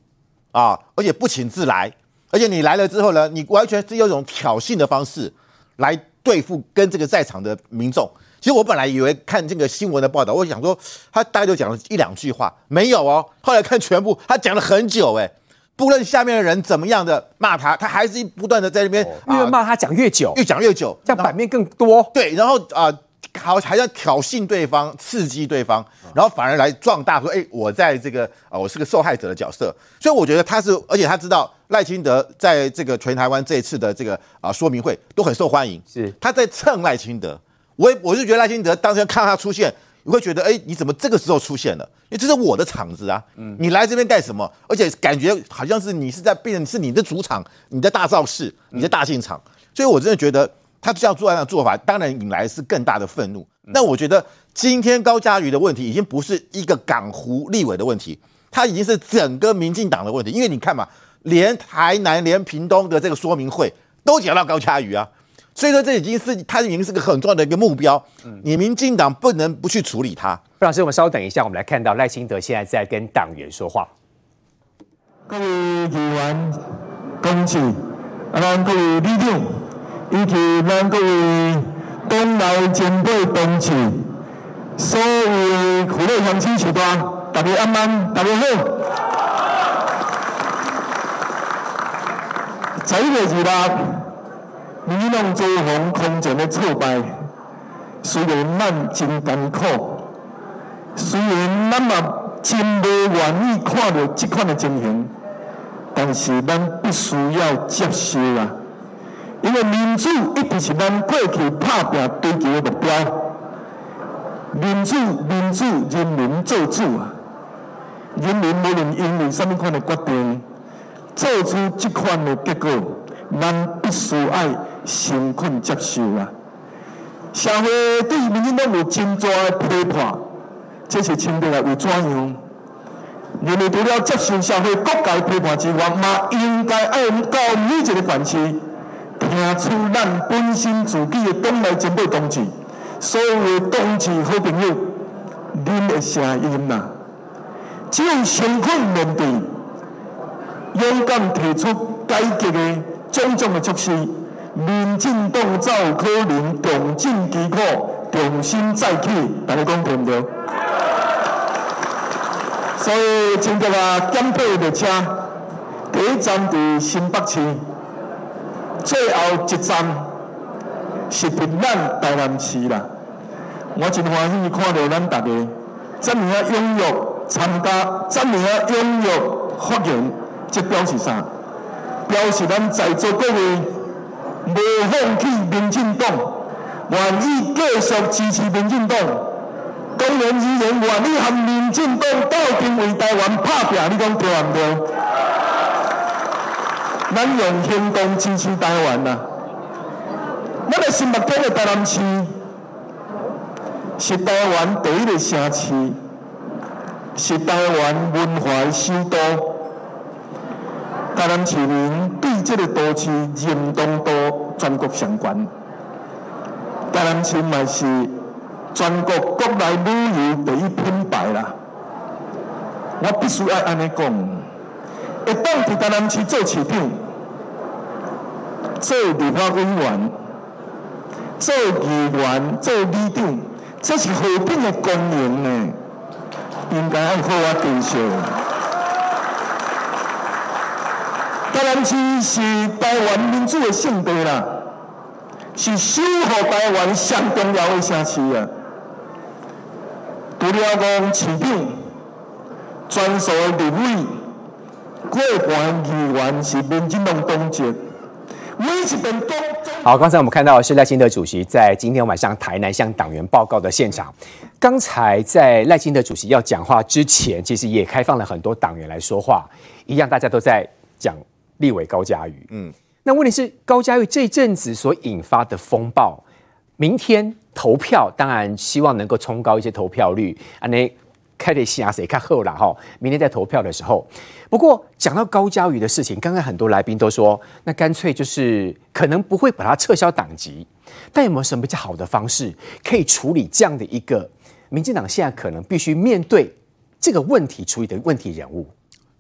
啊，而且不请自来，而且你来了之后呢，你完全是用一种挑衅的方式来对付跟这个在场的民众。其实我本来以为看这个新闻的报道，我想说他大概就讲了一两句话，没有哦。后来看全部，他讲了很久，哎，不论下面的人怎么样的骂他，他还是不断的在那边越骂他讲越久，越讲越久，这样版面更多。对，然后啊、呃，好还要挑衅对方，刺激对方，然后反而来壮大说，哎，我在这个啊、呃，我是个受害者的角色。所以我觉得他是，而且他知道赖清德在这个全台湾这一次的这个啊、呃、说明会都很受欢迎，是他在蹭赖清德。我我就觉得赖清德当时看到他出现，你会觉得，哎，你怎么这个时候出现了？因为这是我的场子啊，嗯，你来这边干什么？而且感觉好像是你是在变成是你的主场，你的大造势，你的大进场，所以我真的觉得他这样做的做法，当然引来是更大的愤怒。那我觉得今天高嘉瑜的问题已经不是一个港湖立委的问题，他已经是整个民进党的问题。因为你看嘛，连台南、连屏东的这个说明会都讲到高嘉瑜啊。所以说，这已经是他已经是个很重要的一个目标。嗯，你民进党不能不去处理它。傅老师，我们稍等一下，我们来看到赖清德现在在跟党员说话。各位议员、同志，啊，咱各位里长，以及咱各位党内前辈同志，所有苦乐乡亲戚大，大家安安，大家好。十一个日啦。民进党最红空前的挫败，虽然咱真艰苦，虽然咱嘛真不愿意看到这款的情形，但是咱必须要接受啊！因为民主一直是咱过去打拼追求的目标。民主，民主，人民做主啊！人民无论因为什么款的决定，做出即款的结果，咱必须爱。诚恳接受啊！社会对民进党有真大的批判，这是清白来有怎样？人民除了接受社会各界批判之外，嘛应该爱到每一个关系，听出咱本身自己的党内前辈同志，所有同志好朋友，恁的声音呐，只有诚恳面对，勇敢提出改革的种种的措施。民进党才有可能重振旗鼓，重新再起，大家讲对不对？所以，今天啊，检票列车第一站伫新北市，最后一站是伫咱台南市啦。我真欢喜看到咱大家这么啊踊跃参加，这么啊踊跃发言，这表示啥？表示咱在座各位。无放弃民进党，愿意继续支持民进党，当然依然愿意和民进党斗阵为台湾拍拼，你讲对唔对？咱用行动支持台湾呐！咱的新目中的台南市是台湾第一个城市，是台湾文化的首都。台南市民对这个都市认同度全国上悬，台南市嘛是全国国内旅游第一品牌啦。我必须要安尼讲，一当伫台南市做市长、做立法委员、做议员、做里长，这是何等的光荣呢？应该要好好珍惜。台南市是台湾民主的圣地啦，是守护台湾上重要的城市啊！除了讲市长、专属立委、过半议员是民进党党籍，好，刚才我们看到是赖清德主席在今天晚上台南向党员报告的现场。刚才在赖清德主席要讲话之前，其实也开放了很多党员来说话，一样大家都在讲立委高嘉瑜。嗯，那问题是高嘉瑜这阵子所引发的风暴，明天投票当然希望能够冲高一些投票率，啊，那。开得下谁看后了哈？明天在投票的时候，不过讲到高嘉瑜的事情，刚刚很多来宾都说，那干脆就是可能不会把他撤销党籍，但有没有什么比较好的方式可以处理这样的一个民进党现在可能必须面对这个问题处理的问题人物？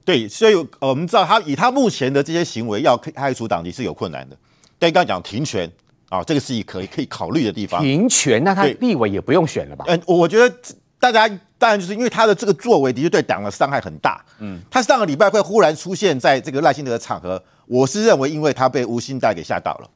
对，所以我们知道他以他目前的这些行为要开除党籍是有困难的。但刚刚讲停权啊，这个是一可以可以考虑的地方。停权，那他立委也不用选了吧？嗯，我觉得。大家当然就是因为他的这个作为的确对党的伤害很大。嗯，他上个礼拜会忽然出现在这个赖清德的场合，我是认为因为他被吴欣岱给吓到了。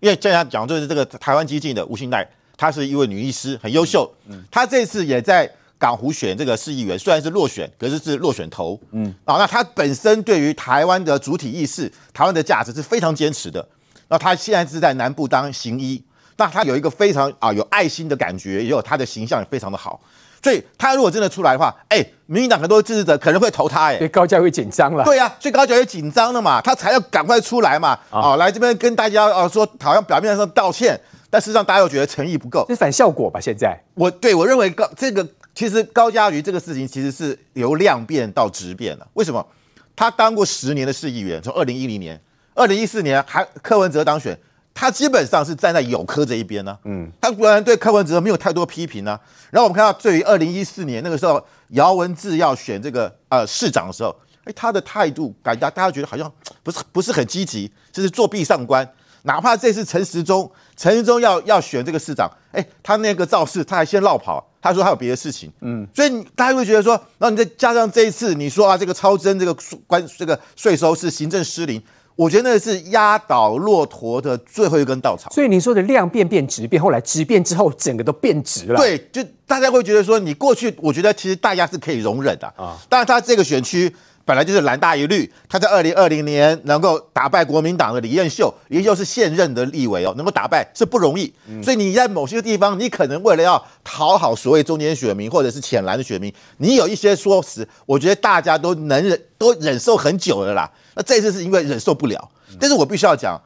因为这样讲就是这个台湾激进的吴欣岱，她是一位女医师，很优秀。嗯，她这次也在港湖选这个市议员，虽然是落选，可是是落选头。嗯，啊，那他本身对于台湾的主体意识、台湾的价值是非常坚持的。那他现在是在南部当行医，那他有一个非常啊有爱心的感觉，也有他的形象也非常的好。所以他如果真的出来的话，哎、欸，民进党很多支持者可能会投他、欸，哎，所以高嘉会紧张了。对呀、啊，所以高嘉会紧张了嘛，他才要赶快出来嘛，啊、哦，来这边跟大家啊说，好像表面上道歉，但事实际上大家又觉得诚意不够，是反效果吧？现在我对我认为高这个其实高嘉瑜这个事情其实是由量变到质变了。为什么？他当过十年的市议员，从二零一零年、二零一四年还柯文哲当选。他基本上是站在有科这一边呢、啊，嗯，他果然对柯文哲没有太多批评呢、啊。然后我们看到，对于二零一四年那个时候，姚文智要选这个呃市长的时候，哎，他的态度感觉大家觉得好像不是不是很积极，就是作壁上观。哪怕这次陈时中，陈时中要要选这个市长，哎，他那个造势他还先落跑，他说他有别的事情，嗯，所以大家会觉得说，然后你再加上这一次你说啊，这个超征这个关这个税收是行政失灵。我觉得那是压倒骆驼的最后一根稻草。所以你说的量变变质变，后来质变之后，整个都变质了。对，就大家会觉得说，你过去，我觉得其实大家是可以容忍的啊。当然，他这个选区本来就是蓝大于绿，他在二零二零年能够打败国民党的李彦秀，李彦秀是现任的立委哦，能够打败是不容易。所以你在某些地方，你可能为了要讨好所谓中间选民或者是浅蓝的选民，你有一些说辞，我觉得大家都能忍，都忍受很久了啦。那这次是因为忍受不了，但是我必须要讲，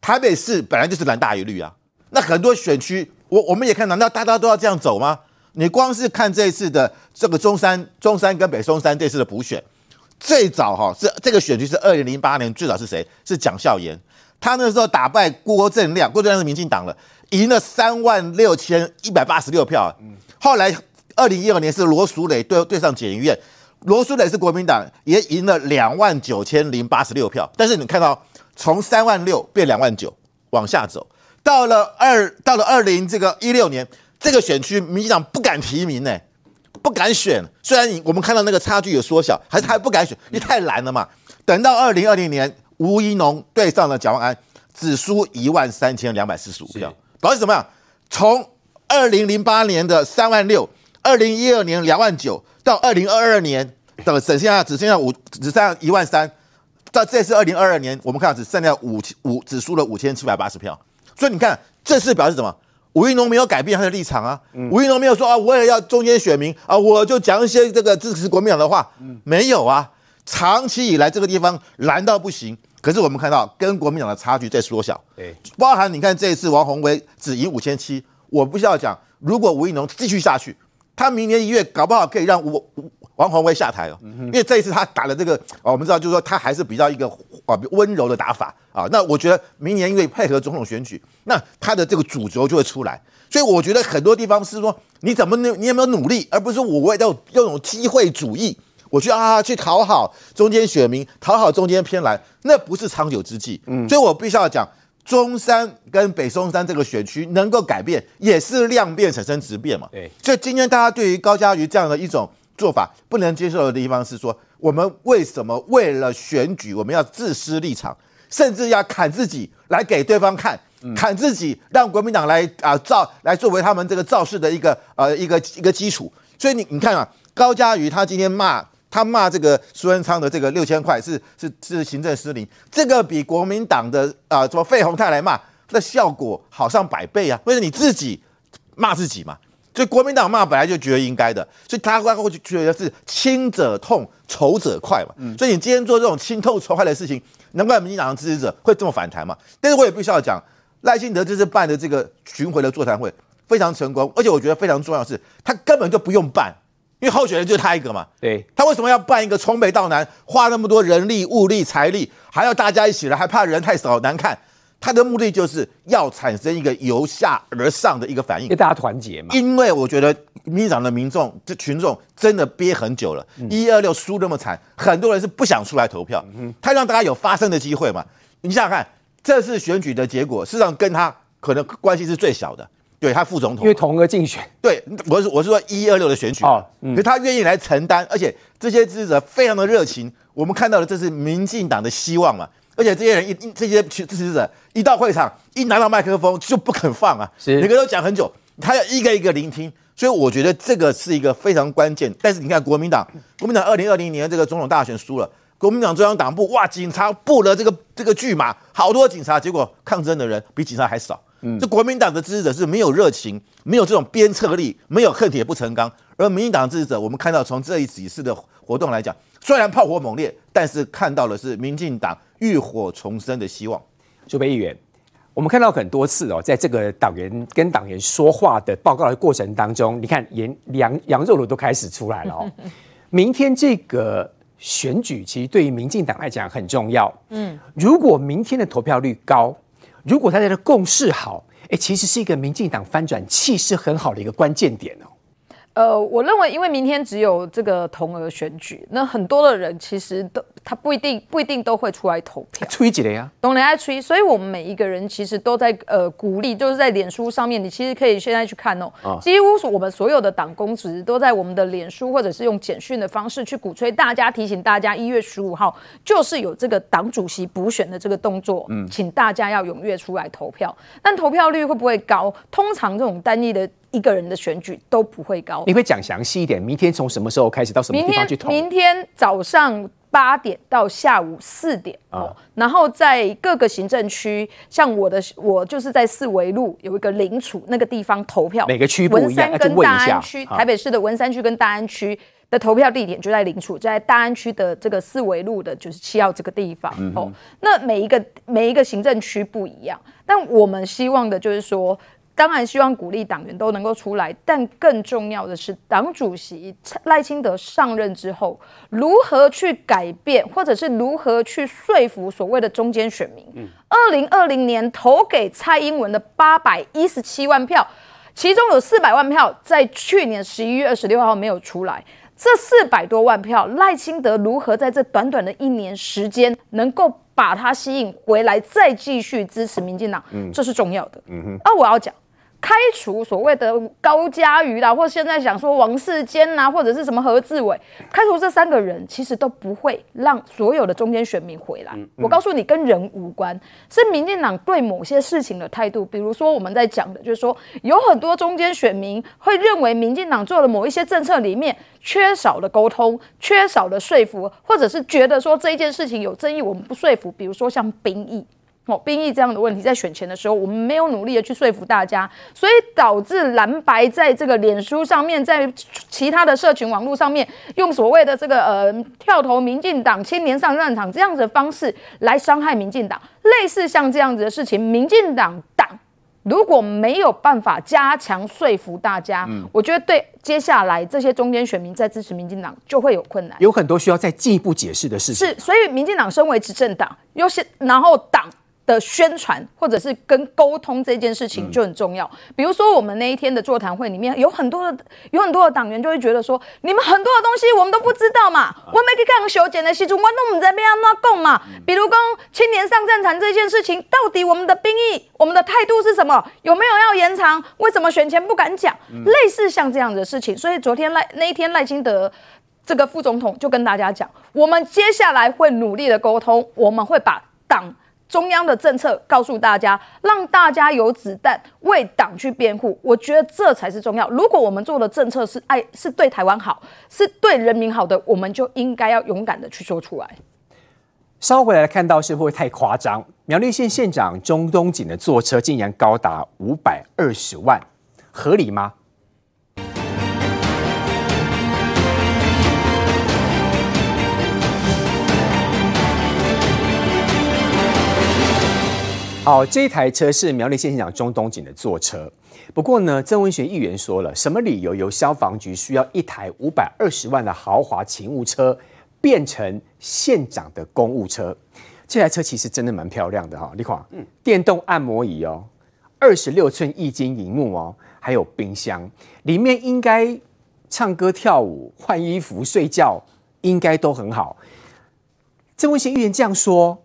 台北市本来就是蓝大于绿啊。那很多选区，我我们也看，难道大家都要这样走吗？你光是看这一次的这个中山、中山跟北松山这次的补选，最早哈是这个选区是二零零八年最早是谁？是蒋孝严，他那时候打败郭正亮，郭正亮是民进党了，赢了三万六千一百八十六票。后来二零一二年是罗淑蕾对对上检察院。罗淑蕾是国民党，也赢了两万九千零八十六票。但是你看到从三万六变两万九往下走，到了二到了二零这个一六年，这个选区民进党不敢提名呢，不敢选。虽然我们看到那个差距有缩小，还是还不敢选，因为太难了嘛。等到二零二零年，吴怡农对上了蒋万安，只输一万三千两百四十五票，表示什么呀？从二零零八年的三万六，二零一二年两万九。到二零二二年，等只剩下只剩下五，只剩下一万三。到这次二零二二年，我们看到只剩下五五，只输了五千七百八十票。所以你看，这是表示什么？吴育农没有改变他的立场啊。吴育农没有说啊，我也要中间选民啊，我就讲一些这个支持国民党的话。没有啊，长期以来这个地方蓝到不行。可是我们看到跟国民党的差距在缩小。对，包含你看这一次王鸿薇只赢五千七，我不需要讲，如果吴育农继续下去。他明年一月搞不好可以让王王宏威下台哦，因为这一次他打了这个，我们知道就是说他还是比较一个啊温柔的打法啊。那我觉得明年因为配合总统选举，那他的这个主轴就会出来。所以我觉得很多地方是说你怎么你你有没有努力，而不是说我为了要用机会主义，我去啊去讨好中间选民，讨好中间偏蓝，那不是长久之计。嗯，所以我必须要讲。中山跟北松山这个选区能够改变，也是量变产生质变嘛。对，所以今天大家对于高嘉瑜这样的一种做法不能接受的地方是说，我们为什么为了选举我们要自私立场，甚至要砍自己来给对方看，砍自己让国民党来啊造来作为他们这个造势的一个呃一个一个基础。所以你你看啊，高嘉瑜他今天骂他骂这个苏贞昌的这个六千块是是是行政失灵，这个比国民党的啊、呃、什么费鸿泰来骂，那效果好上百倍啊！为了你自己骂自己嘛，所以国民党骂本来就觉得应该的，所以他会会觉得是亲者痛，仇者快嘛。所以你今天做这种亲痛仇快的事情，难怪民进党的支持者会这么反弹嘛。但是我也必须要讲，赖清德这次办的这个巡回的座谈会非常成功，而且我觉得非常重要的是，他根本就不用办。因为候选人就是他一个嘛，对，他为什么要办一个从北到南，花那么多人力、物力、财力，还要大家一起来，还怕人太少难看？他的目的就是要产生一个由下而上的一个反应，跟大家团结嘛。因为我觉得民进党的民众这群众真的憋很久了，一二六输那么惨，很多人是不想出来投票，他让大家有发声的机会嘛。你想想看，这次选举的结果，事实上跟他可能关系是最小的。对他副总统，因为同额竞选，对，我是我是说一二六的选举，哦，嗯，可是他愿意来承担，而且这些支持者非常的热情，我们看到的这是民进党的希望嘛，而且这些人一这些支持者一到会场，一拿到麦克风就不肯放啊，是每个都讲很久，他要一个一个聆听，所以我觉得这个是一个非常关键。但是你看国民党，国民党二零二零年这个总统大选输了，国民党中央党部哇，警察布了这个这个巨马，好多警察，结果抗争的人比警察还少。嗯，这国民党的支持者是没有热情，没有这种鞭策力，没有恨铁不成钢。而民进党支持者，我们看到从这一几次的活动来讲，虽然炮火猛烈，但是看到的是民进党浴火重生的希望。朱培议员，我们看到很多次哦，在这个党员跟党员说话的报告的过程当中，你看羊羊羊肉炉都开始出来了哦。明天这个选举其实对于民进党来讲很重要。嗯，如果明天的投票率高。如果大家的共识好，哎，其实是一个民进党翻转气势很好的一个关键点哦。呃，我认为，因为明天只有这个同额选举，那很多的人其实都他不一定不一定都会出来投票。吹几雷啊？懂雷爱吹，所以我们每一个人其实都在呃鼓励，就是在脸书上面，你其实可以现在去看哦。啊、几乎是我们所有的党公职都在我们的脸书或者是用简讯的方式去鼓吹大家，提醒大家一月十五号就是有这个党主席补选的这个动作，嗯，请大家要踊跃出来投票。但投票率会不会高？通常这种单一的。一个人的选举都不会高。你会讲详细一点？明天从什么时候开始到什么地方去投？明天，明天早上八点到下午四点哦。然后在各个行政区，像我的，我就是在四维路有一个林处那个地方投票。每个区不一样。文山跟大安区，台北市的文山区跟大安区的投票地点就在林处，在大安区的这个四维路的九十七号这个地方哦。那每一个每一个行政区不一样，但我们希望的就是说。当然希望鼓励党员都能够出来，但更重要的是，党主席赖清德上任之后，如何去改变，或者是如何去说服所谓的中间选民。二零二零年投给蔡英文的八百一十七万票，其中有四百万票在去年十一月二十六号没有出来。这四百多万票，赖清德如何在这短短的一年时间，能够把它吸引回来，再继续支持民进党？嗯，这是重要的。嗯哼，而我要讲。开除所谓的高嘉瑜啦，或现在想说王世坚呐，或者是什么何志伟，开除这三个人，其实都不会让所有的中间选民回来。嗯嗯、我告诉你，跟人无关，是民进党对某些事情的态度。比如说我们在讲的，就是说有很多中间选民会认为民进党做的某一些政策里面缺少了沟通，缺少了说服，或者是觉得说这一件事情有争议，我们不说服。比如说像兵役。哦，兵役这样的问题，在选前的时候，我们没有努力的去说服大家，所以导致蓝白在这个脸书上面，在其他的社群网络上面，用所谓的这个呃跳投民进党、青年上战场这样子的方式来伤害民进党。类似像这样子的事情，民进党党如果没有办法加强说服大家，嗯，我觉得对接下来这些中间选民在支持民进党就会有困难，有很多需要再进一步解释的事情。是，所以民进党身为执政党，又是然后党。的宣传或者是跟沟通这件事情就很重要。比如说，我们那一天的座谈会里面有很多的有很多的党员就会觉得说，你们很多的东西我们都不知道嘛，我没去看修剪的西中，我都不知道要怎么讲嘛。比如说青年上战场这件事情，到底我们的兵役、我们的态度是什么？有没有要延长？为什么选前不敢讲？类似像这样子的事情。所以昨天赖那一天赖清德这个副总统就跟大家讲，我们接下来会努力的沟通，我们会把党。中央的政策告诉大家，让大家有子弹为党去辩护，我觉得这才是重要。如果我们做的政策是爱，是对台湾好，是对人民好的，我们就应该要勇敢的去说出来。稍回来看到是不会太夸张？苗栗县县长钟东锦的坐车竟然高达五百二十万，合理吗？好，这一台车是苗栗县县长钟东锦的坐车。不过呢，曾文学议员说了，什么理由由消防局需要一台五百二十万的豪华勤务车变成县长的公务车？这台车其实真的蛮漂亮的哈，你看，嗯，电动按摩椅哦，二十六寸液晶萤幕哦，还有冰箱，里面应该唱歌跳舞、换衣服、睡觉，应该都很好。曾文学议员这样说，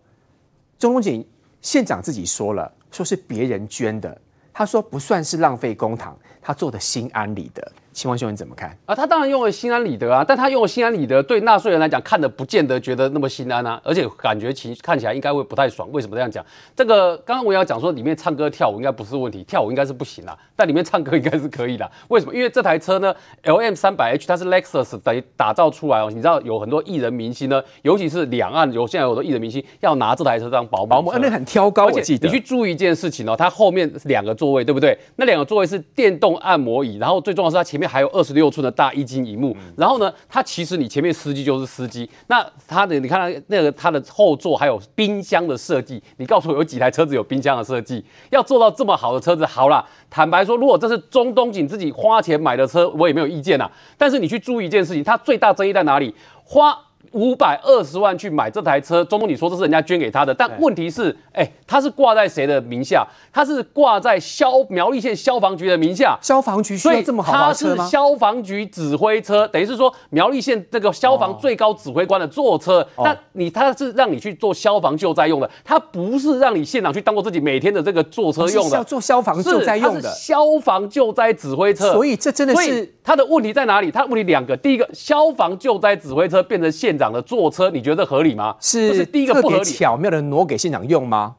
钟东锦。县长自己说了，说是别人捐的，他说不算是浪费公帑，他做的心安理得。嶔煌兄，你怎么看啊？他当然用了心安理得啊，但他用了心安理得，对纳税人来讲，看的不见得觉得那么心安啊，而且感觉其看起来应该会不太爽。为什么这样讲？这个刚刚我要讲说，里面唱歌跳舞应该不是问题，跳舞应该是不行啦，但里面唱歌应该是可以的。为什么？因为这台车呢，LM 三百 H，它是 Lexus 等于打造出来哦。你知道有很多艺人明星呢，尤其是两岸有现在有的艺人明星要拿这台车当保姆，保姆那很挑高，而且你去注意一件事情哦，它后面两个座位对不对？那两个座位是电动按摩椅，然后最重要是它前面还有二十六寸的大液晶荧幕，然后呢，它其实你前面司机就是司机，那它的你看它那个它的后座还有冰箱的设计，你告诉我有几台车子有冰箱的设计？要做到这么好的车子，好啦，坦白说，如果这是中东锦自己花钱买的车，我也没有意见啦。但是你去注意一件事情，它最大争议在哪里？花。五百二十万去买这台车，钟东你说这是人家捐给他的，但问题是，哎、欸，他是挂在谁的名下？他是挂在消苗栗县消防局的名下。消防局需要这么豪华车吗？他是消防局指挥车，等于是说苗栗县这个消防最高指挥官的坐车。那、哦、你他是让你去做消防救灾用的，他不是让你县长去当做自己每天的这个坐车用的。是要做消防救灾用的。消防救灾指挥车。所以这真的是他的问题在哪里？他问题两个，第一个，消防救灾指挥车变成县长的坐车，你觉得合理吗？是，是第一个不合理，巧妙的挪给县长用吗？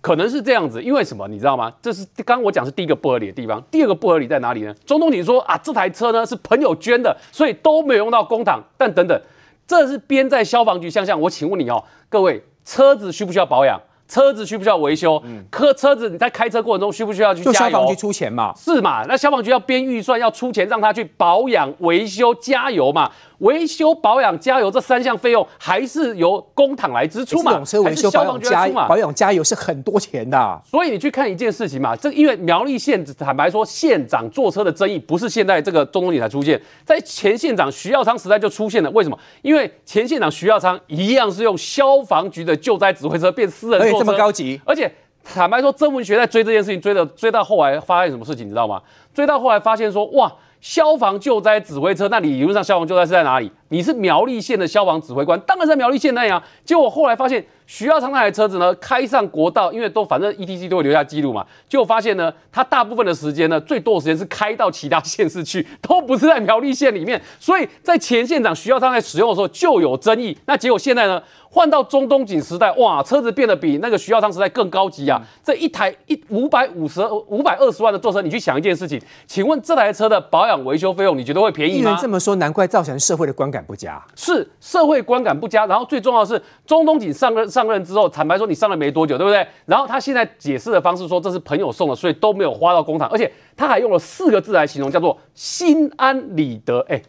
可能是这样子，因为什么？你知道吗？这是刚刚我讲是第一个不合理的地方。第二个不合理在哪里呢？中东锦说啊，这台车呢是朋友捐的，所以都没有用到公帑。但等等，这是编在消防局项下。我请问你哦，各位，车子需不需要保养？车子需不需要维修？嗯，车车子你在开车过程中需不需要去加油？消防局出钱嘛？是嘛？那消防局要编预算，要出钱让他去保养、维修、加油嘛？维修、保养、加油这三项费用还是由公帑来支出嘛？这种车维修、保养、加保养、加油是很多钱的啊。所以你去看一件事情嘛，这因为苗栗县坦白说，县长坐车的争议不是现在这个中东锦才出现，在前县长徐耀昌时代就出现了。为什么？因为前县长徐耀昌一样是用消防局的救灾指挥车变私人坐车，这么高级。而且坦白说，曾文学在追这件事情，追的追到后来发现什么事情，你知道吗？追到后来发现说，哇。消防救灾指挥车，那你理论上消防救灾是在哪里？你是苗栗县的消防指挥官，当然在苗栗县那样。结果后来发现，徐耀昌那台车子呢，开上国道，因为都反正 ETC 都会留下记录嘛。就发现呢，他大部分的时间呢，最多的时间是开到其他县市去，都不是在苗栗县里面。所以在前县长徐耀昌在使用的时候就有争议。那结果现在呢？换到中东锦时代，哇，车子变得比那个徐耀昌时代更高级啊！这一台一五百五十五百二十万的坐车，你去想一件事情，请问这台车的保养维修费用，你觉得会便宜吗？这么说，难怪造成社会的观感不佳。是社会观感不佳，然后最重要的是，中东锦上任上任之后，坦白说你上任没多久，对不对？然后他现在解释的方式说这是朋友送的，所以都没有花到公帑，而且他还用了四个字来形容，叫做心安理得。哎，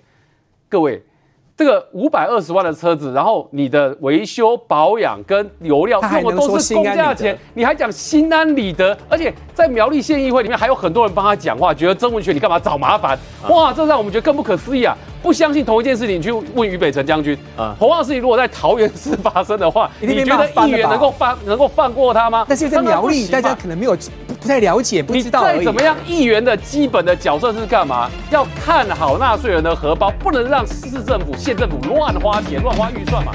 各位。这个五百二十万的车子，然后你的维修保养跟油料用的都是公价钱，你还讲心安理得，而且在苗栗县议会里面还有很多人帮他讲话，觉得曾文学你干嘛找麻烦？哇，这让我们觉得更不可思议啊！不相信同一件事情，你去问于北辰将军啊，同样的事情如果在桃园市发生的话，你觉得议员能够放能够放过他吗？但是在苗栗，大家可能没有不不太了解，不知道。再怎么样，议员的基本的角色是干嘛？要看好纳税人的荷包，不能让市政府、县政府乱花钱、乱花预算嘛。